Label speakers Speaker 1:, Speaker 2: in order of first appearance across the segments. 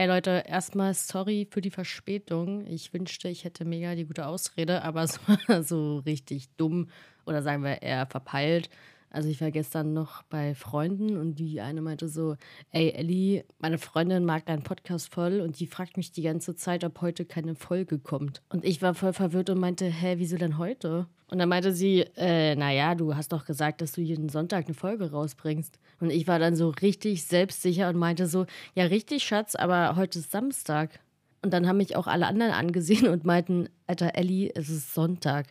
Speaker 1: Hey Leute, erstmal sorry für die Verspätung. Ich wünschte, ich hätte mega die gute Ausrede, aber es war so richtig dumm oder sagen wir eher verpeilt. Also ich war gestern noch bei Freunden und die eine meinte so, ey Ellie, meine Freundin mag deinen Podcast voll und die fragt mich die ganze Zeit, ob heute keine Folge kommt. Und ich war voll verwirrt und meinte, hä, wieso denn heute? Und dann meinte sie, äh, naja, du hast doch gesagt, dass du jeden Sonntag eine Folge rausbringst. Und ich war dann so richtig selbstsicher und meinte so, ja richtig, Schatz, aber heute ist Samstag. Und dann haben mich auch alle anderen angesehen und meinten, Alter Ellie, es ist Sonntag.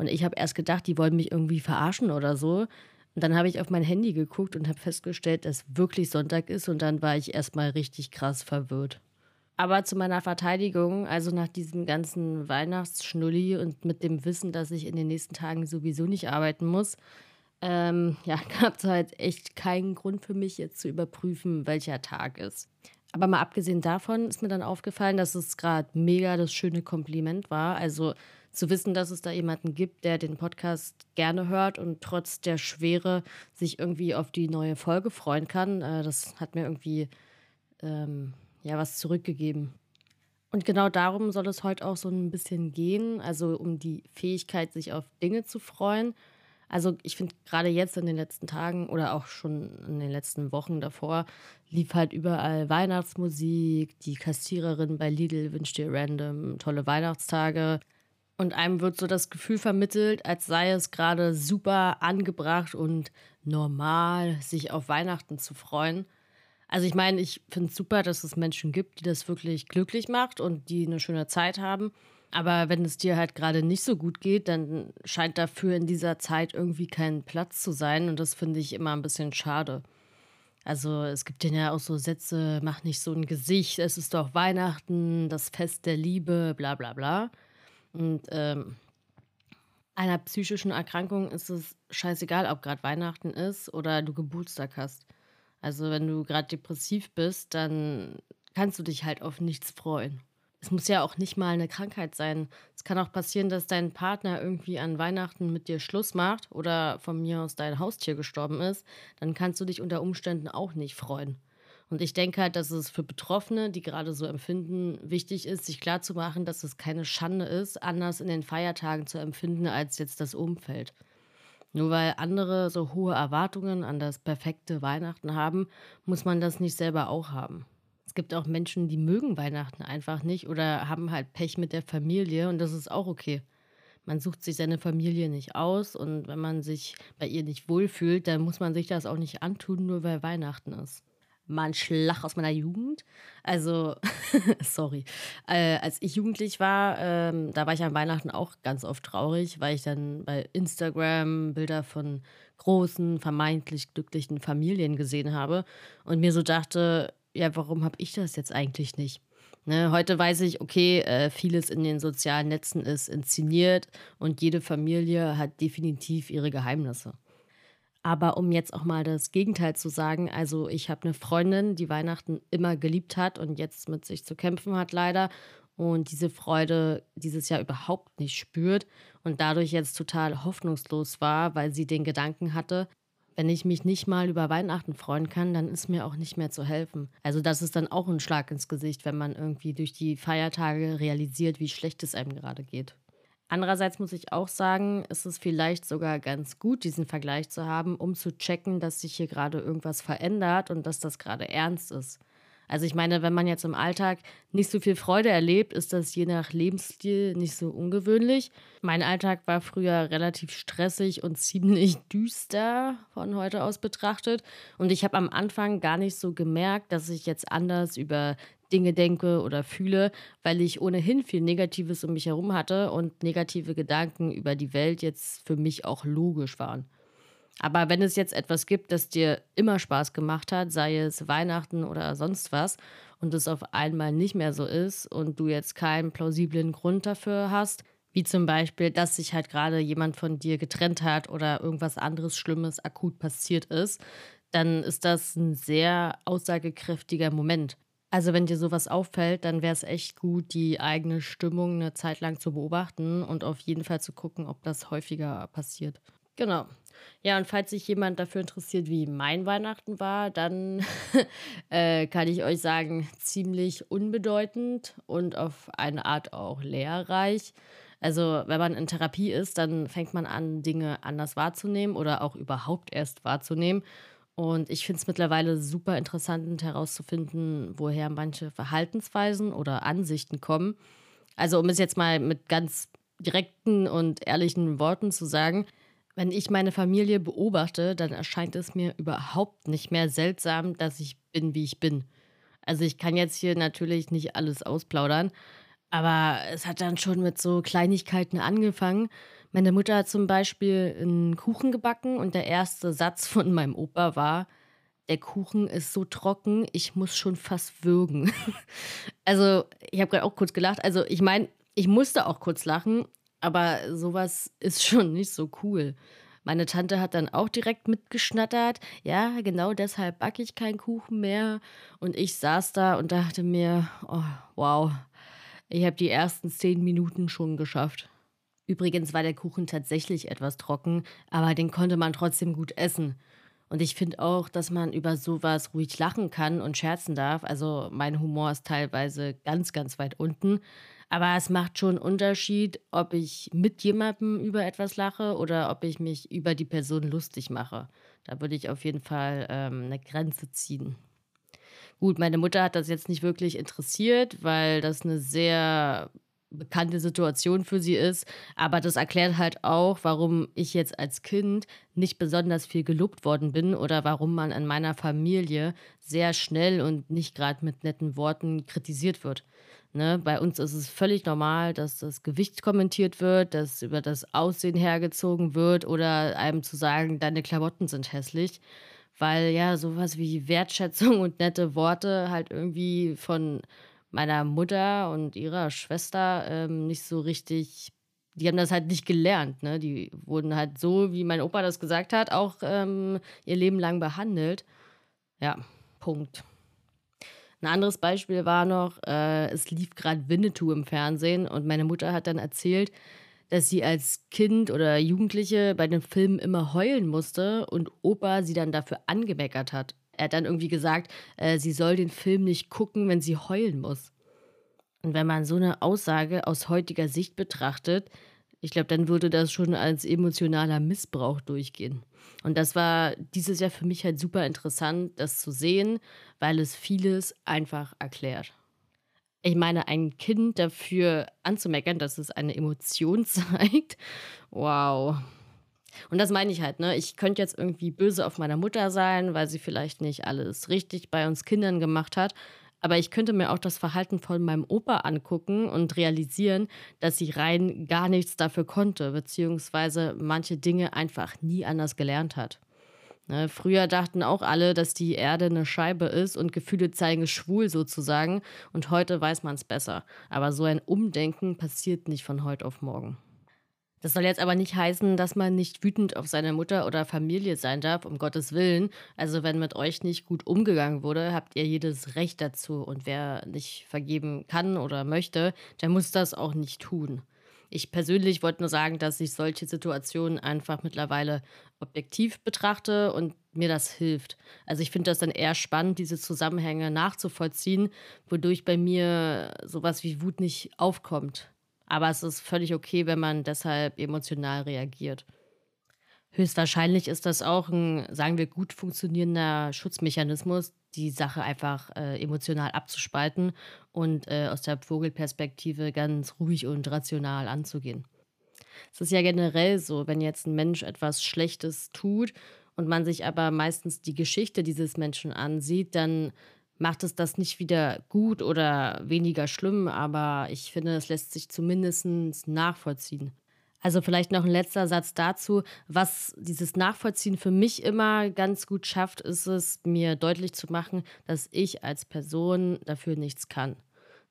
Speaker 1: Und ich habe erst gedacht, die wollen mich irgendwie verarschen oder so. Und dann habe ich auf mein Handy geguckt und habe festgestellt, dass wirklich Sonntag ist. Und dann war ich erstmal richtig krass verwirrt. Aber zu meiner Verteidigung, also nach diesem ganzen Weihnachtsschnulli und mit dem Wissen, dass ich in den nächsten Tagen sowieso nicht arbeiten muss, ähm, ja, gab es halt echt keinen Grund für mich, jetzt zu überprüfen, welcher Tag ist. Aber mal abgesehen davon ist mir dann aufgefallen, dass es gerade mega das schöne Kompliment war. Also zu wissen, dass es da jemanden gibt, der den Podcast gerne hört und trotz der Schwere sich irgendwie auf die neue Folge freuen kann, äh, das hat mir irgendwie ähm, ja was zurückgegeben. Und genau darum soll es heute auch so ein bisschen gehen, also um die Fähigkeit, sich auf Dinge zu freuen also ich finde gerade jetzt in den letzten Tagen oder auch schon in den letzten Wochen davor lief halt überall Weihnachtsmusik, die Kassiererin bei Lidl wünscht dir random tolle Weihnachtstage. Und einem wird so das Gefühl vermittelt, als sei es gerade super angebracht und normal, sich auf Weihnachten zu freuen. Also ich meine, ich finde es super, dass es Menschen gibt, die das wirklich glücklich macht und die eine schöne Zeit haben. Aber wenn es dir halt gerade nicht so gut geht, dann scheint dafür in dieser Zeit irgendwie kein Platz zu sein. Und das finde ich immer ein bisschen schade. Also es gibt ja auch so Sätze, mach nicht so ein Gesicht, es ist doch Weihnachten, das Fest der Liebe, bla bla bla. Und ähm, einer psychischen Erkrankung ist es scheißegal, ob gerade Weihnachten ist oder du Geburtstag hast. Also wenn du gerade depressiv bist, dann kannst du dich halt auf nichts freuen es muss ja auch nicht mal eine Krankheit sein. Es kann auch passieren, dass dein Partner irgendwie an Weihnachten mit dir Schluss macht oder von mir aus dein Haustier gestorben ist. Dann kannst du dich unter Umständen auch nicht freuen. Und ich denke halt, dass es für Betroffene, die gerade so empfinden, wichtig ist, sich klarzumachen, dass es keine Schande ist, anders in den Feiertagen zu empfinden als jetzt das Umfeld. Nur weil andere so hohe Erwartungen an das perfekte Weihnachten haben, muss man das nicht selber auch haben. Es gibt auch Menschen, die mögen Weihnachten einfach nicht oder haben halt Pech mit der Familie und das ist auch okay. Man sucht sich seine Familie nicht aus und wenn man sich bei ihr nicht wohlfühlt, dann muss man sich das auch nicht antun, nur weil Weihnachten ist. Mal ein Schlag aus meiner Jugend. Also, sorry. Äh, als ich jugendlich war, ähm, da war ich an Weihnachten auch ganz oft traurig, weil ich dann bei Instagram Bilder von großen, vermeintlich glücklichen Familien gesehen habe und mir so dachte, ja, warum habe ich das jetzt eigentlich nicht? Ne, heute weiß ich, okay, äh, vieles in den sozialen Netzen ist inszeniert und jede Familie hat definitiv ihre Geheimnisse. Aber um jetzt auch mal das Gegenteil zu sagen, also ich habe eine Freundin, die Weihnachten immer geliebt hat und jetzt mit sich zu kämpfen hat leider und diese Freude dieses Jahr überhaupt nicht spürt und dadurch jetzt total hoffnungslos war, weil sie den Gedanken hatte, wenn ich mich nicht mal über Weihnachten freuen kann, dann ist mir auch nicht mehr zu helfen. Also das ist dann auch ein Schlag ins Gesicht, wenn man irgendwie durch die Feiertage realisiert, wie schlecht es einem gerade geht. Andererseits muss ich auch sagen, ist es vielleicht sogar ganz gut, diesen Vergleich zu haben, um zu checken, dass sich hier gerade irgendwas verändert und dass das gerade ernst ist. Also ich meine, wenn man jetzt im Alltag nicht so viel Freude erlebt, ist das je nach Lebensstil nicht so ungewöhnlich. Mein Alltag war früher relativ stressig und ziemlich düster von heute aus betrachtet. Und ich habe am Anfang gar nicht so gemerkt, dass ich jetzt anders über Dinge denke oder fühle, weil ich ohnehin viel Negatives um mich herum hatte und negative Gedanken über die Welt jetzt für mich auch logisch waren. Aber wenn es jetzt etwas gibt, das dir immer Spaß gemacht hat, sei es Weihnachten oder sonst was, und es auf einmal nicht mehr so ist und du jetzt keinen plausiblen Grund dafür hast, wie zum Beispiel, dass sich halt gerade jemand von dir getrennt hat oder irgendwas anderes Schlimmes akut passiert ist, dann ist das ein sehr aussagekräftiger Moment. Also wenn dir sowas auffällt, dann wäre es echt gut, die eigene Stimmung eine Zeit lang zu beobachten und auf jeden Fall zu gucken, ob das häufiger passiert. Genau. Ja, und falls sich jemand dafür interessiert, wie mein Weihnachten war, dann äh, kann ich euch sagen, ziemlich unbedeutend und auf eine Art auch lehrreich. Also, wenn man in Therapie ist, dann fängt man an, Dinge anders wahrzunehmen oder auch überhaupt erst wahrzunehmen. Und ich finde es mittlerweile super interessant herauszufinden, woher manche Verhaltensweisen oder Ansichten kommen. Also, um es jetzt mal mit ganz direkten und ehrlichen Worten zu sagen, wenn ich meine Familie beobachte, dann erscheint es mir überhaupt nicht mehr seltsam, dass ich bin, wie ich bin. Also ich kann jetzt hier natürlich nicht alles ausplaudern, aber es hat dann schon mit so Kleinigkeiten angefangen. Meine Mutter hat zum Beispiel einen Kuchen gebacken und der erste Satz von meinem Opa war, der Kuchen ist so trocken, ich muss schon fast würgen. also ich habe gerade auch kurz gelacht. Also ich meine, ich musste auch kurz lachen, aber sowas ist schon nicht so cool. Meine Tante hat dann auch direkt mitgeschnattert. Ja, genau deshalb backe ich keinen Kuchen mehr. Und ich saß da und dachte mir, oh, wow, ich habe die ersten zehn Minuten schon geschafft. Übrigens war der Kuchen tatsächlich etwas trocken, aber den konnte man trotzdem gut essen. Und ich finde auch, dass man über sowas ruhig lachen kann und scherzen darf. Also mein Humor ist teilweise ganz, ganz weit unten. Aber es macht schon einen Unterschied, ob ich mit jemandem über etwas lache oder ob ich mich über die Person lustig mache. Da würde ich auf jeden Fall ähm, eine Grenze ziehen. Gut, meine Mutter hat das jetzt nicht wirklich interessiert, weil das eine sehr bekannte Situation für sie ist. Aber das erklärt halt auch, warum ich jetzt als Kind nicht besonders viel gelobt worden bin oder warum man in meiner Familie sehr schnell und nicht gerade mit netten Worten kritisiert wird. Ne? Bei uns ist es völlig normal, dass das Gewicht kommentiert wird, dass über das Aussehen hergezogen wird oder einem zu sagen, deine Klamotten sind hässlich weil ja sowas wie Wertschätzung und nette Worte halt irgendwie von meiner Mutter und ihrer Schwester ähm, nicht so richtig, die haben das halt nicht gelernt, ne? Die wurden halt so, wie mein Opa das gesagt hat, auch ähm, ihr Leben lang behandelt. Ja, Punkt. Ein anderes Beispiel war noch, äh, es lief gerade Winnetou im Fernsehen und meine Mutter hat dann erzählt, dass sie als Kind oder Jugendliche bei den Filmen immer heulen musste und Opa sie dann dafür angemeckert hat. Er hat dann irgendwie gesagt, äh, sie soll den Film nicht gucken, wenn sie heulen muss. Und wenn man so eine Aussage aus heutiger Sicht betrachtet, ich glaube, dann würde das schon als emotionaler Missbrauch durchgehen. Und das war dieses Jahr für mich halt super interessant, das zu sehen, weil es vieles einfach erklärt. Ich meine, ein Kind dafür anzumeckern, dass es eine Emotion zeigt, wow. Und das meine ich halt, ne? Ich könnte jetzt irgendwie böse auf meiner Mutter sein, weil sie vielleicht nicht alles richtig bei uns Kindern gemacht hat. Aber ich könnte mir auch das Verhalten von meinem Opa angucken und realisieren, dass sie rein gar nichts dafür konnte, beziehungsweise manche Dinge einfach nie anders gelernt hat. Ne, früher dachten auch alle, dass die Erde eine Scheibe ist und Gefühle zeigen schwul sozusagen. Und heute weiß man es besser. Aber so ein Umdenken passiert nicht von heute auf morgen. Das soll jetzt aber nicht heißen, dass man nicht wütend auf seine Mutter oder Familie sein darf, um Gottes Willen. Also wenn mit euch nicht gut umgegangen wurde, habt ihr jedes Recht dazu. Und wer nicht vergeben kann oder möchte, der muss das auch nicht tun. Ich persönlich wollte nur sagen, dass ich solche Situationen einfach mittlerweile objektiv betrachte und mir das hilft. Also ich finde das dann eher spannend, diese Zusammenhänge nachzuvollziehen, wodurch bei mir sowas wie Wut nicht aufkommt. Aber es ist völlig okay, wenn man deshalb emotional reagiert. Höchstwahrscheinlich ist das auch ein, sagen wir, gut funktionierender Schutzmechanismus, die Sache einfach äh, emotional abzuspalten und äh, aus der Vogelperspektive ganz ruhig und rational anzugehen. Es ist ja generell so, wenn jetzt ein Mensch etwas Schlechtes tut und man sich aber meistens die Geschichte dieses Menschen ansieht, dann macht es das nicht wieder gut oder weniger schlimm, aber ich finde, es lässt sich zumindest nachvollziehen. Also vielleicht noch ein letzter Satz dazu. Was dieses Nachvollziehen für mich immer ganz gut schafft, ist es, mir deutlich zu machen, dass ich als Person dafür nichts kann.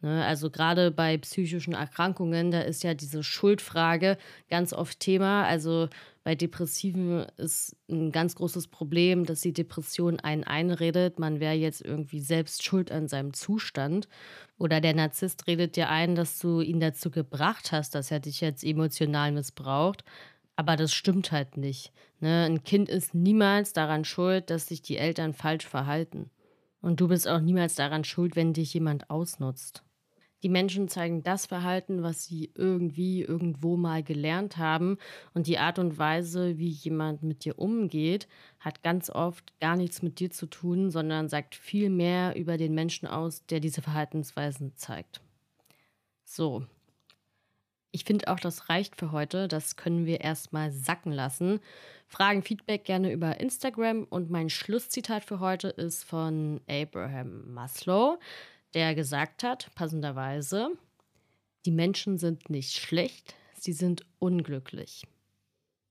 Speaker 1: Ne? Also gerade bei psychischen Erkrankungen, da ist ja diese Schuldfrage ganz oft Thema. Also bei Depressiven ist ein ganz großes Problem, dass die Depression einen einredet, man wäre jetzt irgendwie selbst schuld an seinem Zustand. Oder der Narzisst redet dir ein, dass du ihn dazu gebracht hast, dass er dich jetzt emotional missbraucht. Aber das stimmt halt nicht. Ne? Ein Kind ist niemals daran schuld, dass sich die Eltern falsch verhalten. Und du bist auch niemals daran schuld, wenn dich jemand ausnutzt. Die Menschen zeigen das Verhalten, was sie irgendwie irgendwo mal gelernt haben. Und die Art und Weise, wie jemand mit dir umgeht, hat ganz oft gar nichts mit dir zu tun, sondern sagt viel mehr über den Menschen aus, der diese Verhaltensweisen zeigt. So. Ich finde auch, das reicht für heute. Das können wir erstmal sacken lassen. Fragen, Feedback gerne über Instagram. Und mein Schlusszitat für heute ist von Abraham Maslow der gesagt hat, passenderweise, die Menschen sind nicht schlecht, sie sind unglücklich.